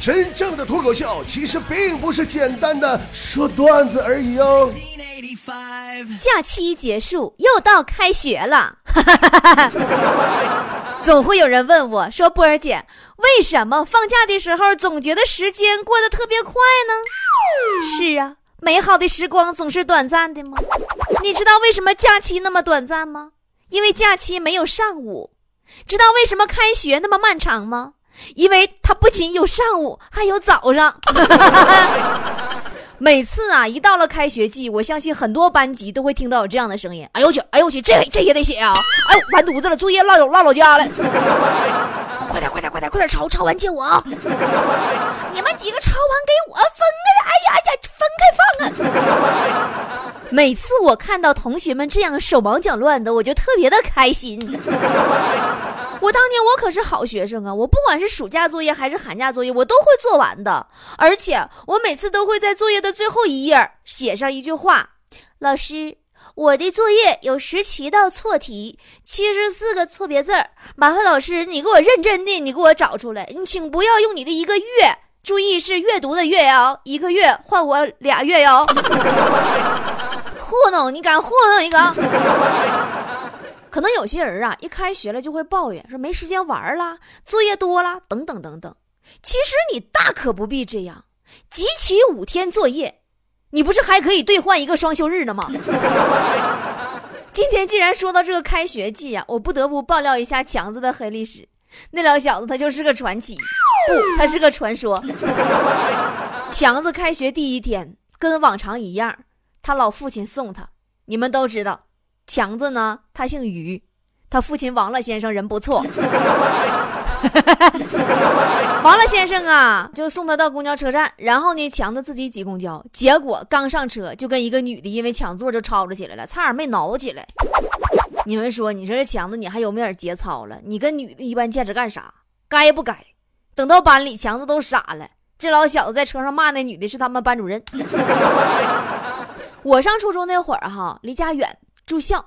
真正的脱口秀其实并不是简单的说段子而已哦。假期结束，又到开学了，总会有人问我说：“波儿姐，为什么放假的时候总觉得时间过得特别快呢？”是啊，美好的时光总是短暂的吗？你知道为什么假期那么短暂吗？因为假期没有上午。知道为什么开学那么漫长吗？因为他不仅有上午，还有早上。每次啊，一到了开学季，我相信很多班级都会听到有这样的声音：“哎呦我去，哎呦我去，这这也得写啊！哎呦，完犊子了，作业落落落老家了！快点，快点，快点，快点抄，抄完借我啊！你们几个抄完给我分开！哎呀哎呀，分开放啊！每次我看到同学们这样手忙脚乱的，我就特别的开心。”我当年我可是好学生啊！我不管是暑假作业还是寒假作业，我都会做完的。而且我每次都会在作业的最后一页写上一句话：“老师，我的作业有十七道错题，七十四个错别字，麻烦老师你给我认真的，你给我找出来。你请不要用你的一个月，注意是阅读的月哟，一个月换我俩月哟。糊弄你敢糊弄一个？”可能有些人啊，一开学了就会抱怨，说没时间玩啦，作业多啦，等等等等。其实你大可不必这样，集齐五天作业，你不是还可以兑换一个双休日呢吗？今天既然说到这个开学季啊，我不得不爆料一下强子的黑历史。那老小子他就是个传奇，不，他是个传说。强子开学第一天，跟往常一样，他老父亲送他。你们都知道。强子呢？他姓于，他父亲王乐先生人不错。王乐先生啊，就送他到公交车站，然后呢，强子自己挤公交，结果刚上车就跟一个女的因为抢座就吵吵起来了，差点没挠起来。你们说，你说这强子你还有没有点节操了？你跟女的一般见识干啥？该不该？等到班里，强子都傻了。这老小子在车上骂那女的是他们班主任。我上初中那会儿哈，离家远。住校，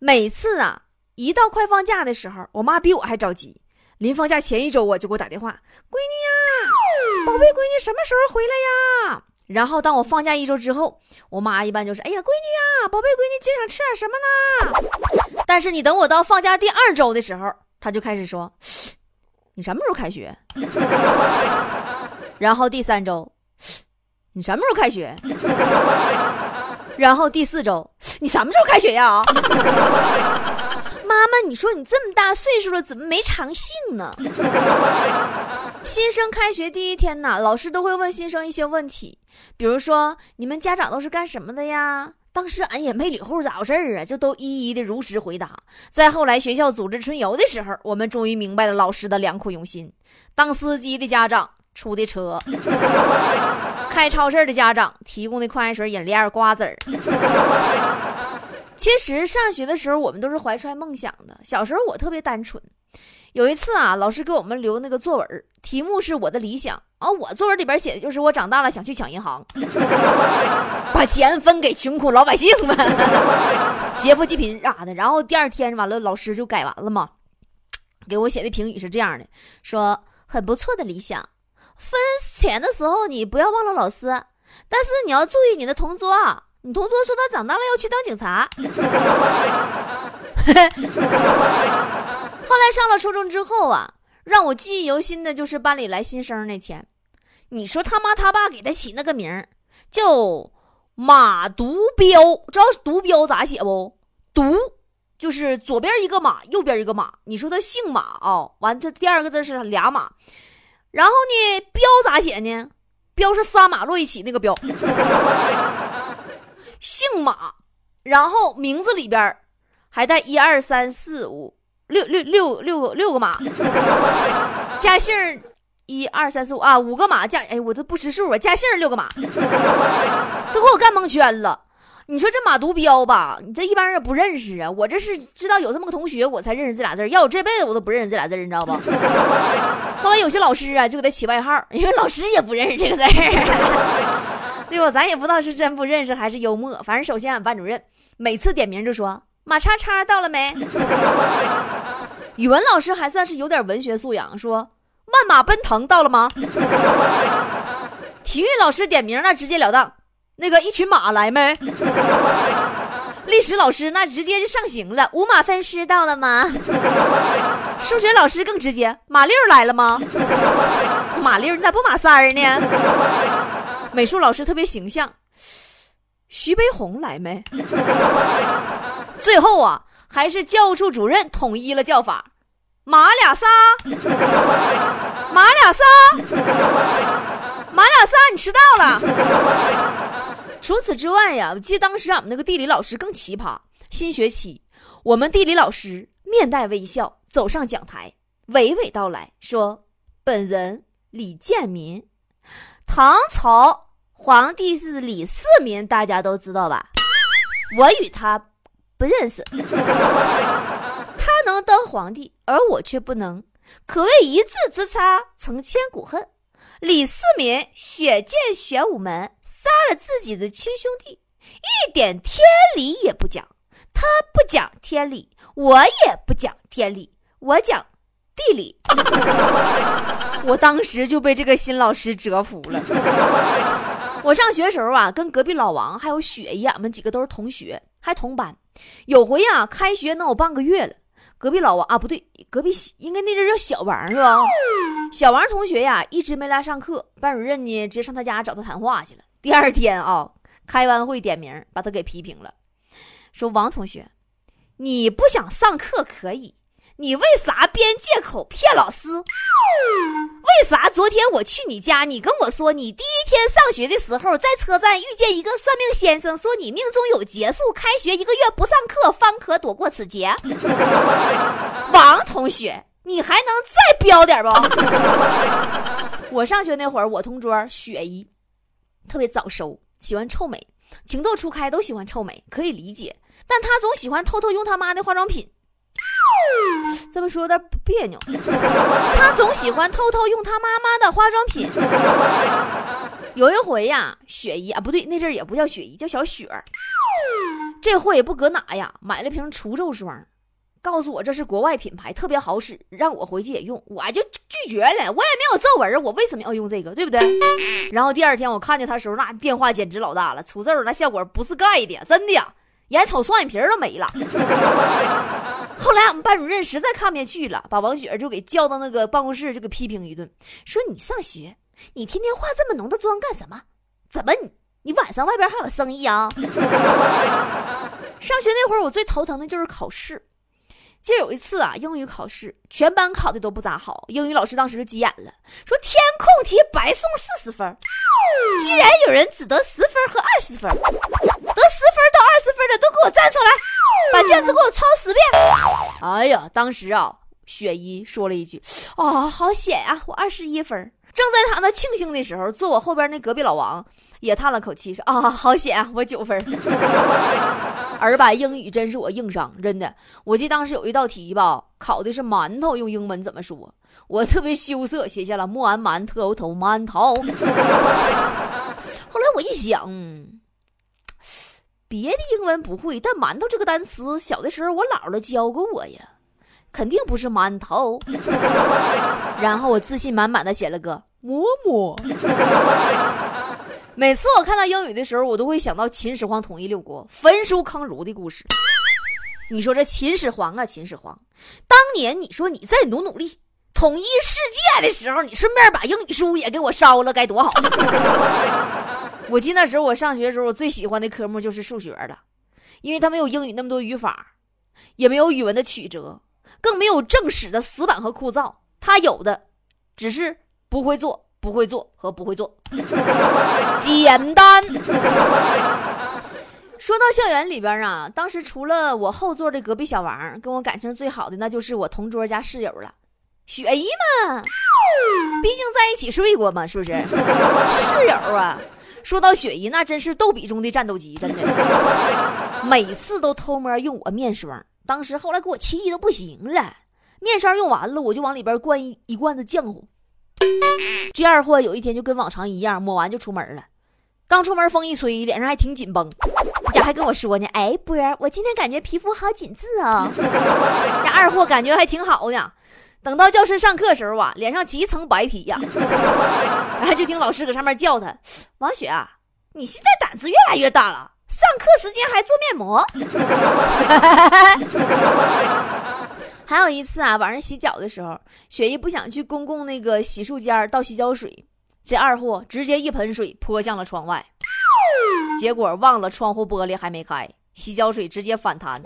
每次啊，一到快放假的时候，我妈比我还着急。临放假前一周，我就给我打电话：“闺女呀，宝贝闺女什么时候回来呀？”然后当我放假一周之后，我妈一般就是：“哎呀，闺女呀，宝贝闺女今儿想吃点什么呢？”但是你等我到放假第二周的时候，她就开始说：“你什么时候开学？” 然后第三周，你什么时候开学？然后第四周，你什么时候开学呀？妈妈，你说你这么大岁数了，怎么没长性呢？新生开学第一天呢，老师都会问新生一些问题，比如说你们家长都是干什么的呀？当时俺也没理会咋回事啊，就都一一的如实回答。再后来学校组织春游的时候，我们终于明白了老师的良苦用心。当司机的家长出的车。开超市的家长提供的矿泉水、饮料、瓜子儿。其实上学的时候，我们都是怀揣梦想的。小时候我特别单纯。有一次啊，老师给我们留那个作文，题目是我的理想啊。我作文里边写的就是我长大了想去抢银行，把钱分给穷苦老百姓们，劫富济贫啥的。然后第二天完了，老师就改完了嘛，给我写的评语是这样的，说很不错的理想。分钱的时候，你不要忘了老师，但是你要注意你的同桌。你同桌说他长大了要去当警察。后来上了初中之后啊，让我记忆犹新的就是班里来新生那天。你说他妈他爸给他起那个名儿叫马独彪，知道独彪咋写不？独就是左边一个马，右边一个马。你说他姓马啊？完这第二个字是俩马。然后呢，标咋写呢？标是仨马摞一起那个标。姓马，然后名字里边还带一二三四五六六六六个六个马，加姓一二三四五啊五个马加哎我都不识数啊加姓六个马，都给我干蒙圈了。你说这马独标吧，你这一般人也不认识啊。我这是知道有这么个同学，我才认识这俩字要我这辈子我都不认识这俩字你知道不？后来有些老师啊，就给他起外号，因为老师也不认识这个字 对吧？咱也不知道是真不认识还是幽默。反正首先俺班主任每次点名就说马叉叉到了没？语文老师还算是有点文学素养，说慢马奔腾到了吗？体育老师点名那直截了当，那个一群马来没？历史老师那直接就上刑了，五马分尸到了吗？数学老师更直接，马六来了吗？马六你咋不马三儿呢？美术老师特别形象，徐悲鸿来没？最后啊，还是教务处主任统一了叫法，马俩仨，马俩仨，马俩仨，你迟到了。除此之外呀，我记得当时俺们那个地理老师更奇葩。新学期，我们地理老师面带微笑走上讲台，娓娓道来说：“本人李建民，唐朝皇帝是李世民，大家都知道吧？我与他不认识，他能当皇帝，而我却不能，可谓一字之差，成千古恨。”李世民血溅玄武门，杀了自己的亲兄弟，一点天理也不讲。他不讲天理，我也不讲天理，我讲地理。我当时就被这个新老师折服了。我上学时候啊，跟隔壁老王还有雪姨，俺们几个都是同学，还同班。有回啊，开学能有半个月了。隔壁老王啊，不对，隔壁应该那阵叫小王是吧？小王同学呀，一直没来上课，班主任呢直接上他家找他谈话去了。第二天啊，开完会点名把他给批评了，说王同学，你不想上课可以。你为啥编借口骗老师？为啥昨天我去你家，你跟我说你第一天上学的时候在车站遇见一个算命先生，说你命中有劫数，开学一个月不上课方可躲过此劫。王同学，你还能再彪点不？我上学那会儿，我同桌雪姨特别早熟，喜欢臭美，情窦初开都喜欢臭美，可以理解，但她总喜欢偷偷用她妈的化妆品。这么说有点别扭。她总喜欢偷偷用她妈妈的化妆品。有一回呀，雪姨啊，不对，那阵也不叫雪姨，叫小雪儿。这货也不搁哪呀，买了瓶除皱霜，告诉我这是国外品牌，特别好使，让我回去也用。我就拒绝了，我也没有皱纹，我为什么要用这个，对不对？然后第二天我看见他时候，那变化简直老大了，除皱那效果不是盖的，真的。眼瞅双眼皮都没了，后来我们班主任实在看不下去了，把王雪就给叫到那个办公室，就给批评一顿，说你上学，你天天化这么浓的妆干什么？怎么你你晚上外边还有生意啊？上学那会儿我最头疼的就是考试，就有一次啊，英语考试全班考的都不咋好，英语老师当时就急眼了，说填空题白送四十分，居然有人只得十分和二十分。得十分到二十分的都给我站出来，把卷子给我抄十遍。哎呀，当时啊，雪姨说了一句：“啊，好险呀，我二十一分。”正在他那庆幸的时候，坐我后边那隔壁老王也叹了口气说：“啊，好险，我九分。”儿把英语真是我硬伤，真的。我记得当时有一道题吧，考的是馒头用英文怎么说，我特别羞涩，写下了木安馒头头馒头。后来我一想。别的英文不会，但馒头这个单词，小的时候我姥姥教过我呀，肯定不是馒头。然后我自信满满的写了个馍馍。每次我看到英语的时候，我都会想到秦始皇统一六国、焚书坑儒的故事。你说这秦始皇啊，秦始皇，当年你说你再努努力统一世界的时候，你顺便把英语书也给我烧了，该多好。我记得那时候我上学的时候，我最喜欢的科目就是数学了，因为它没有英语那么多语法，也没有语文的曲折，更没有正史的死板和枯燥。它有的只是不会做、不会做和不会做，简单。说到校园里边啊，当时除了我后座的隔壁小王跟我感情最好的，那就是我同桌加室友了，雪姨嘛，毕竟在一起睡过嘛，是不是？室友啊。说到雪姨，那真是逗比中的战斗机，真的，每次都偷摸用我面霜。当时后来给我气的不行了，面霜用完了，我就往里边灌一一罐子浆糊。这二货有一天就跟往常一样，抹完就出门了。刚出门风一吹，脸上还挺紧绷，家还跟我说呢：“哎，波儿，我今天感觉皮肤好紧致啊。”这二货感觉还挺好呢。等到教室上课时候啊，脸上起一层白皮呀，然后就听老师搁上面叫他：“王雪啊，你现在胆子越来越大了，上课时间还做面膜。”还有一次啊，晚上洗脚的时候，雪姨不想去公共那个洗漱间倒洗脚水，这二货直接一盆水泼向了窗外，结果忘了窗户玻璃还没开，洗脚水直接反弹，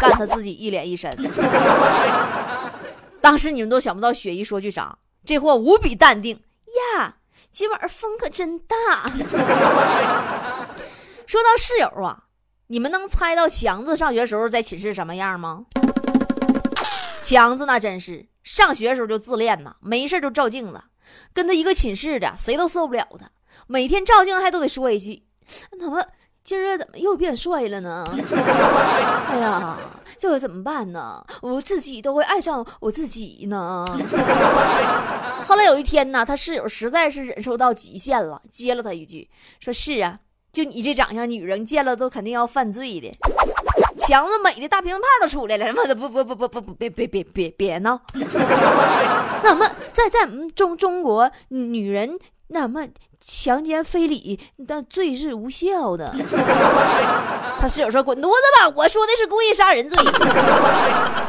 干他自己一脸一身。当时你们都想不到雪姨说句啥，这货无比淡定呀。今晚风可真大。说到室友啊，你们能猜到强子上学时候在寝室什么样吗？强子那真是上学时候就自恋呐，没事就照镜子，跟他一个寝室的谁都受不了他，每天照镜还都得说一句：“怎么今儿怎么又变帅了呢？” 哎呀。这可怎么办呢？我自己都会爱上我自己呢。后来有一天呢，他室友实在是忍受到极限了，接了他一句，说是啊，就你这长相，女人见了都肯定要犯罪的。强子美的大乒乓都出来了，妈的不不不不不不别别别别别闹。那么在在我们中中国，女人。那么强奸非礼，但罪是无效的。他室友说：“滚犊子吧！我说的是故意杀人罪。”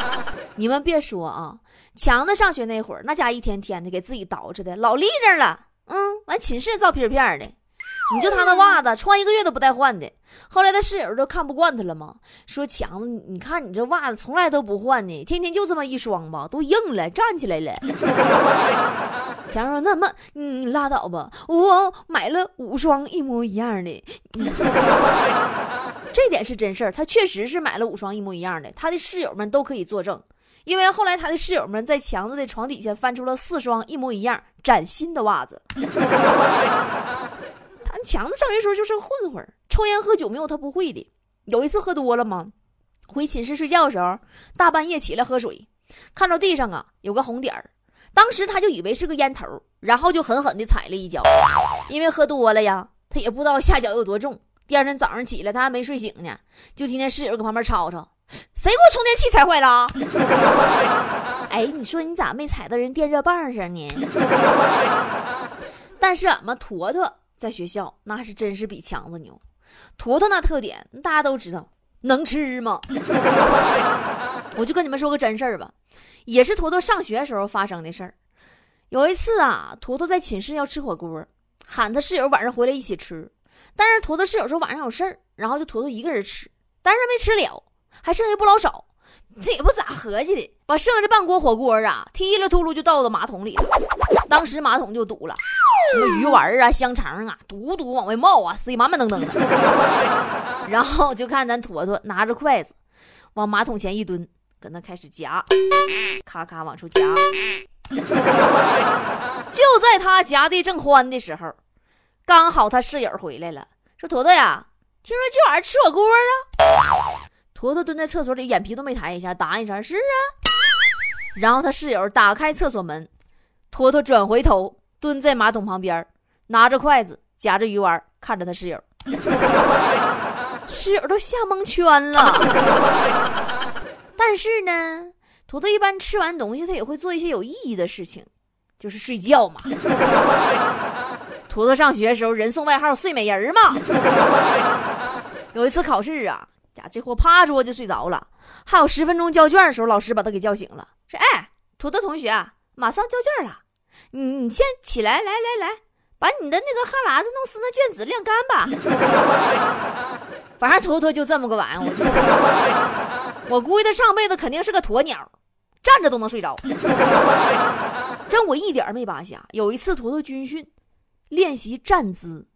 你们别说啊，强子上学那会儿，那家一天天的给自己捯饬的老立正了。嗯，完寝室照片片的。你就他那袜子，穿一个月都不带换的。后来他室友都看不惯他了嘛，说强子，你看你这袜子从来都不换呢，天天就这么一双吧，都硬了，站起来了。强说：“那么，你拉倒吧，我买了五双一模一样的。这点是真事儿，他确实是买了五双一模一样的，他的室友们都可以作证，因为后来他的室友们在强子的床底下翻出了四双一模一样、崭新的袜子。”强子上学时候就是个混混，抽烟喝酒没有他不会的。有一次喝多了嘛，回寝室睡觉的时候，大半夜起来喝水，看到地上啊有个红点儿，当时他就以为是个烟头，然后就狠狠地踩了一脚。因为喝多了呀，他也不知道下脚有多重。第二天早上起来，他还没睡醒呢，就听见室友搁旁边吵吵：“谁给我充电器踩坏了？” 哎，你说你咋没踩到人电热棒上呢？但是俺们坨坨。在学校那是真是比强子牛，坨坨那特点大家都知道，能吃吗？我就跟你们说个真事儿吧，也是坨坨上学时候发生的事儿。有一次啊，坨坨在寝室要吃火锅，喊他室友晚上回来一起吃，但是坨坨室友说晚上有事儿，然后就坨坨一个人吃，但是没吃了，还剩下不老少。这也不咋合计的，把剩下半锅火锅啊，踢了秃噜就倒到马桶里了，当时马桶就堵了。什么鱼丸啊、香肠啊，嘟嘟往外冒啊，塞满满登登的。然后就看咱坨坨拿着筷子，往马桶前一蹲，搁那开始夹，咔咔往出夹。就在他夹的正欢的时候，刚好他室友回来了，说：“坨坨呀，听说今晚上吃火锅啊？”坨坨蹲在厕所里，眼皮都没抬一下，答应声：“是啊。”然后他室友打开厕所门，坨坨转回头。蹲在马桶旁边，拿着筷子夹着鱼丸，看着他室友，室友都吓蒙圈了。但是呢，坨坨一般吃完东西，他也会做一些有意义的事情，就是睡觉嘛。坨坨上学的时候，人送外号“睡美人”嘛。有一次考试啊，家这货趴桌就睡着了，还有十分钟交卷的时候，老师把他给叫醒了，说：“哎，坨坨同学，马上交卷了。”你你先起来，来来来，把你的那个哈喇子弄湿那卷子晾干吧。反正坨坨就这么个玩意儿，我估计他上辈子肯定是个鸵鸟，站着都能睡着。真我一点没扒瞎。有一次坨坨军训练习站姿，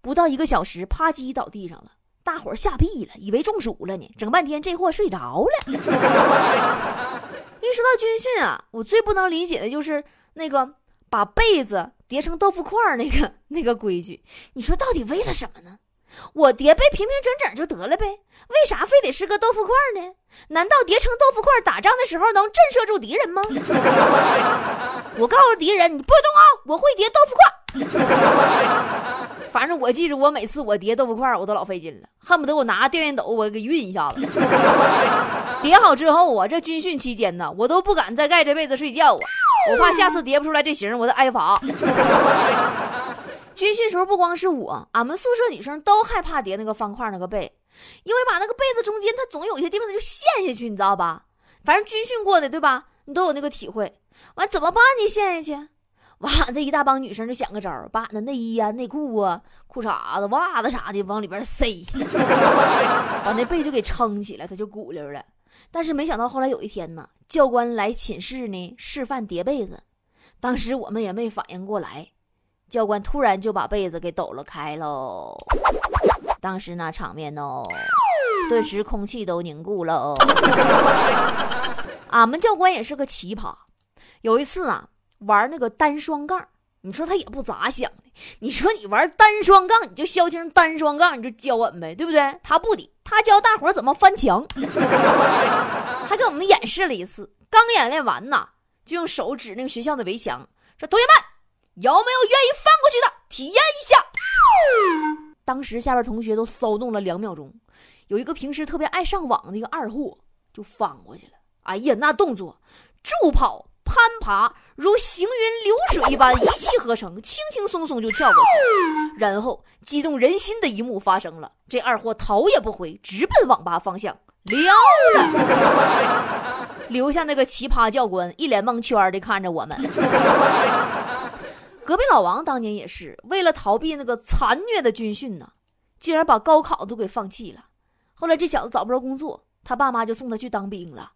不到一个小时，啪叽倒地上了，大伙吓屁了，以为中暑了呢。整半天这货睡着了。一说到军训啊，我最不能理解的就是。那个把被子叠成豆腐块儿，那个 那个规矩，你说到底为了什么呢？我叠被平平整整就得了呗，为啥非得是个豆腐块呢？难道叠成豆腐块打仗的时候能震慑住敌人吗？我告诉敌人，你不动啊，我会叠豆腐块。反正我记着，我每次我叠豆腐块，我都老费劲了，恨不得我拿电熨斗我给熨一下子。叠好之后啊，这军训期间呢，我都不敢再盖这被子睡觉啊，我怕下次叠不出来这型，我再挨罚。军训时候不光是我，俺们宿舍女生都害怕叠那个方块那个被，因为把那个被子中间它总有一些地方它就陷下去，你知道吧？反正军训过的对吧？你都有那个体会。完怎么办呢？陷下去。完，这一大帮女生就想个招把俺的内衣啊、内裤啊、裤衩子、袜子啥的往里边塞，把那被就给撑起来，它就鼓溜了。但是没想到后来有一天呢，教官来寝室呢示范叠被子，当时我们也没反应过来，教官突然就把被子给抖了开喽。当时那场面哦，顿时空气都凝固了。俺们教官也是个奇葩，有一次啊。玩那个单双杠，你说他也不咋想的。你说你玩单双杠，你就消停单双杠，你就教我们呗，对不对？他不的，他教大伙怎么翻墙，还给我们演示了一次。刚演练完呐，就用手指那个学校的围墙，说：“同学们，有没有愿意翻过去的？体验一下。”当时下边同学都骚动了两秒钟，有一个平时特别爱上网的一个二货就翻过去了。哎呀，那动作，助跑。攀爬如行云流水一般一气呵成，轻轻松松就跳过去。然后激动人心的一幕发生了，这二货头也不回，直奔网吧方向撩了，留下那个奇葩教官一脸蒙圈的看着我们。隔壁老王当年也是为了逃避那个残虐的军训呢，竟然把高考都给放弃了。后来这小子找不着工作，他爸妈就送他去当兵了。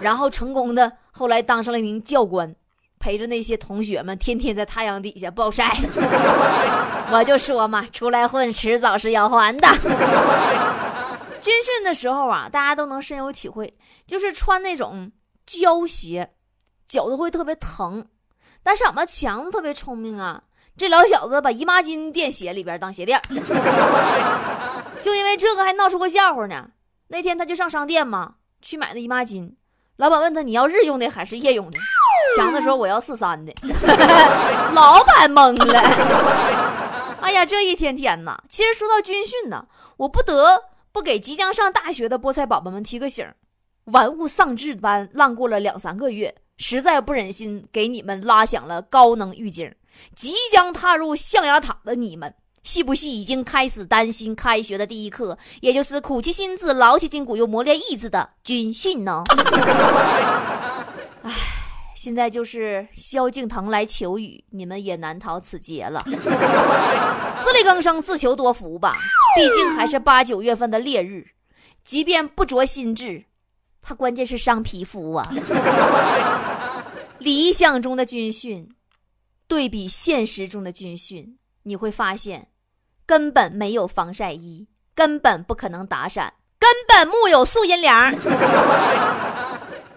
然后成功的，后来当上了一名教官，陪着那些同学们天天在太阳底下暴晒。我就说嘛，出来混，迟早是要还的。军训的时候啊，大家都能深有体会，就是穿那种胶鞋，脚都会特别疼。但是俺们强子特别聪明啊，这老小子把姨妈巾垫鞋里边当鞋垫，就因为这个还闹出个笑话呢。那天他就上商店嘛，去买那姨妈巾。老板问他：“你要日用的还是夜用的？”强子说：“我要四三的。”老板懵了。哎呀，这一天天呐，其实说到军训呢，我不得不给即将上大学的菠菜宝宝们提个醒：玩物丧志般浪过了两三个月，实在不忍心给你们拉响了高能预警。即将踏入象牙塔的你们。系不系已经开始担心开学的第一课，也就是苦其心志、劳其筋骨又磨练意志的军训呢？唉，现在就是萧敬腾来求雨，你们也难逃此劫了。自力更生，自求多福吧。毕竟还是八九月份的烈日，即便不着心智，它关键是伤皮肤啊。理想中的军训，对比现实中的军训，你会发现。根本没有防晒衣，根本不可能打伞，根本木有素阴凉。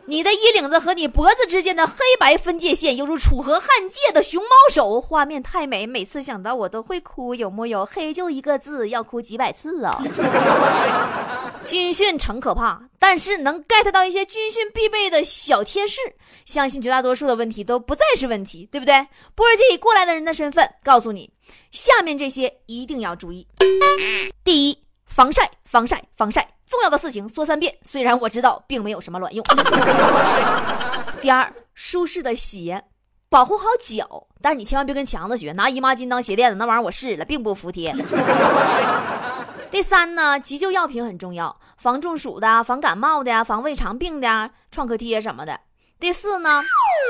你的衣领子和你脖子之间的黑白分界线，犹如楚河汉界的熊猫手，画面太美，每次想到我都会哭，有木有？黑就一个字，要哭几百次啊！军训诚可怕，但是能 get 到一些军训必备的小贴士，相信绝大多数的问题都不再是问题，对不对？波儿姐以过来的人的身份告诉你，下面这些一定要注意：第一，防晒，防晒，防晒，重要的事情说三遍。虽然我知道并没有什么卵用。第二，舒适的鞋，保护好脚，但是你千万别跟强子学，拿姨妈巾当鞋垫子，那玩意儿我试了，并不服帖。第三呢，急救药品很重要，防中暑的、防感冒的呀、防胃肠病的呀、创可贴什么的。第四呢，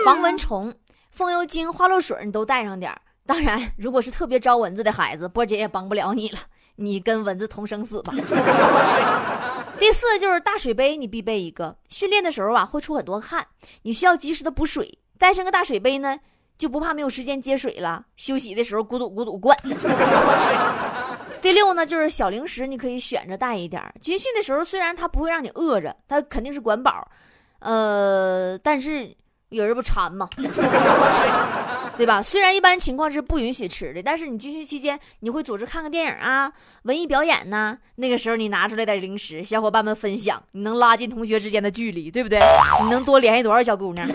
防蚊虫，风油精、花露水你都带上点当然，如果是特别招蚊子的孩子，波姐也帮不了你了，你跟蚊子同生死吧。第四就是大水杯，你必备一个。训练的时候啊，会出很多汗，你需要及时的补水，带上个大水杯呢，就不怕没有时间接水了。休息的时候咕嘟咕嘟灌。第六呢，就是小零食，你可以选着带一点。军训的时候，虽然他不会让你饿着，他肯定是管饱，呃，但是有人不馋吗？对吧？虽然一般情况是不允许吃的，但是你军训期间你会组织看个电影啊、文艺表演呢，那个时候你拿出来点零食，小伙伴们分享，你能拉近同学之间的距离，对不对？你能多联系多少小姑娘？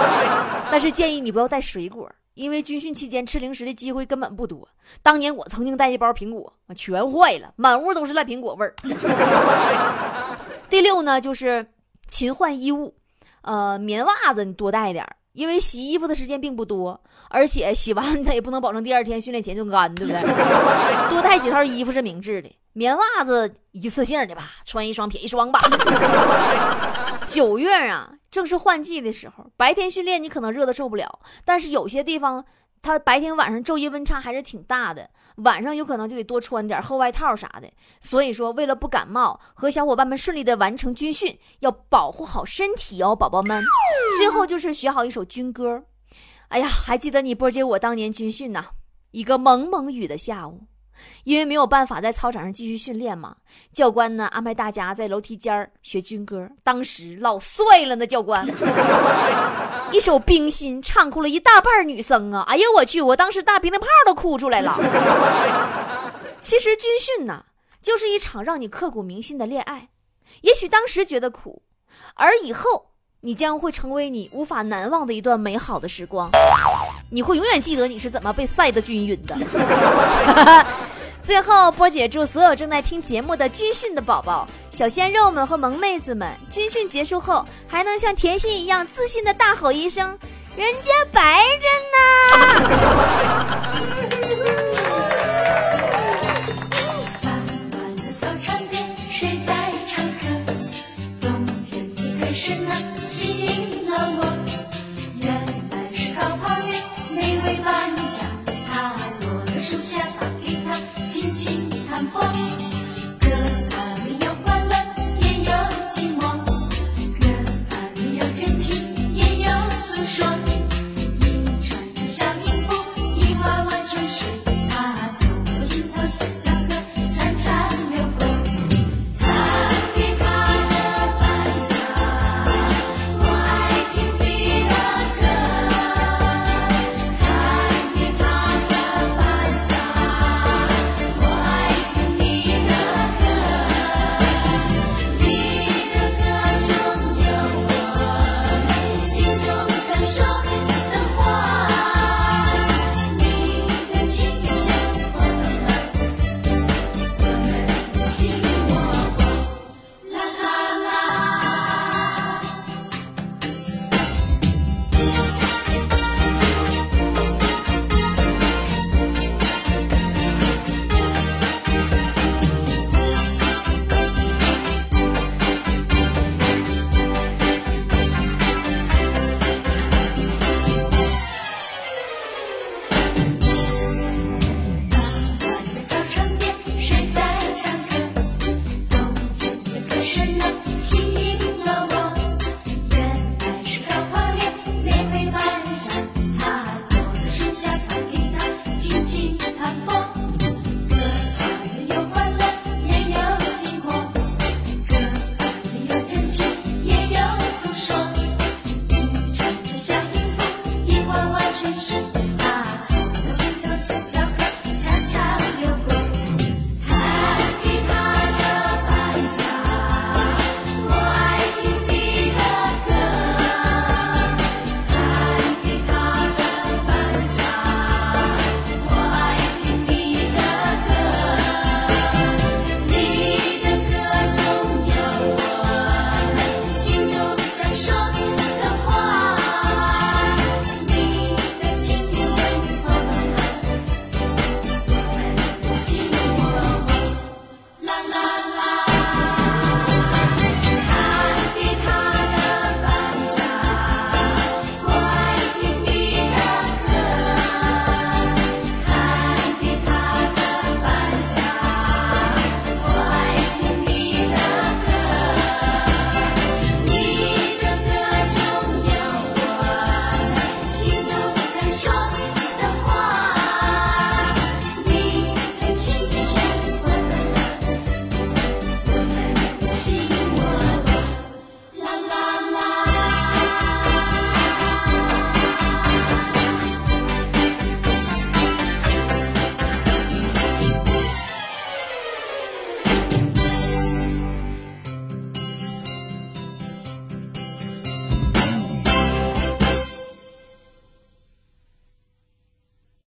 但是建议你不要带水果。因为军训期间吃零食的机会根本不多。当年我曾经带一包苹果，全坏了，满屋都是烂苹果味儿。第六呢，就是勤换衣物，呃，棉袜子你多带点儿，因为洗衣服的时间并不多，而且洗完它也不能保证第二天训练前就干，对不对？多带几套衣服是明智的。棉袜子一次性的吧，穿一双撇一双吧。九月啊，正是换季的时候，白天训练你可能热的受不了，但是有些地方它白天晚上昼夜温差还是挺大的，晚上有可能就得多穿点厚外套啥的。所以说，为了不感冒和小伙伴们顺利的完成军训，要保护好身体哦，宝宝们。最后就是学好一首军歌。哎呀，还记得你波姐我当年军训呐，一个蒙蒙雨的下午。因为没有办法在操场上继续训练嘛，教官呢安排大家在楼梯间儿学军歌。当时老帅了，那教官 一首《冰心》唱哭了一大半女生啊！哎呦我去，我当时大鼻涕泡都哭出来了。其实军训呢，就是一场让你刻骨铭心的恋爱。也许当时觉得苦，而以后你将会成为你无法难忘的一段美好的时光。你会永远记得你是怎么被晒得均匀的。最后，波姐祝所有正在听节目的军训的宝宝、小鲜肉们和萌妹子们，军训结束后还能像甜心一样自信的大吼一声：“人家白着呢！” I'm. 是世。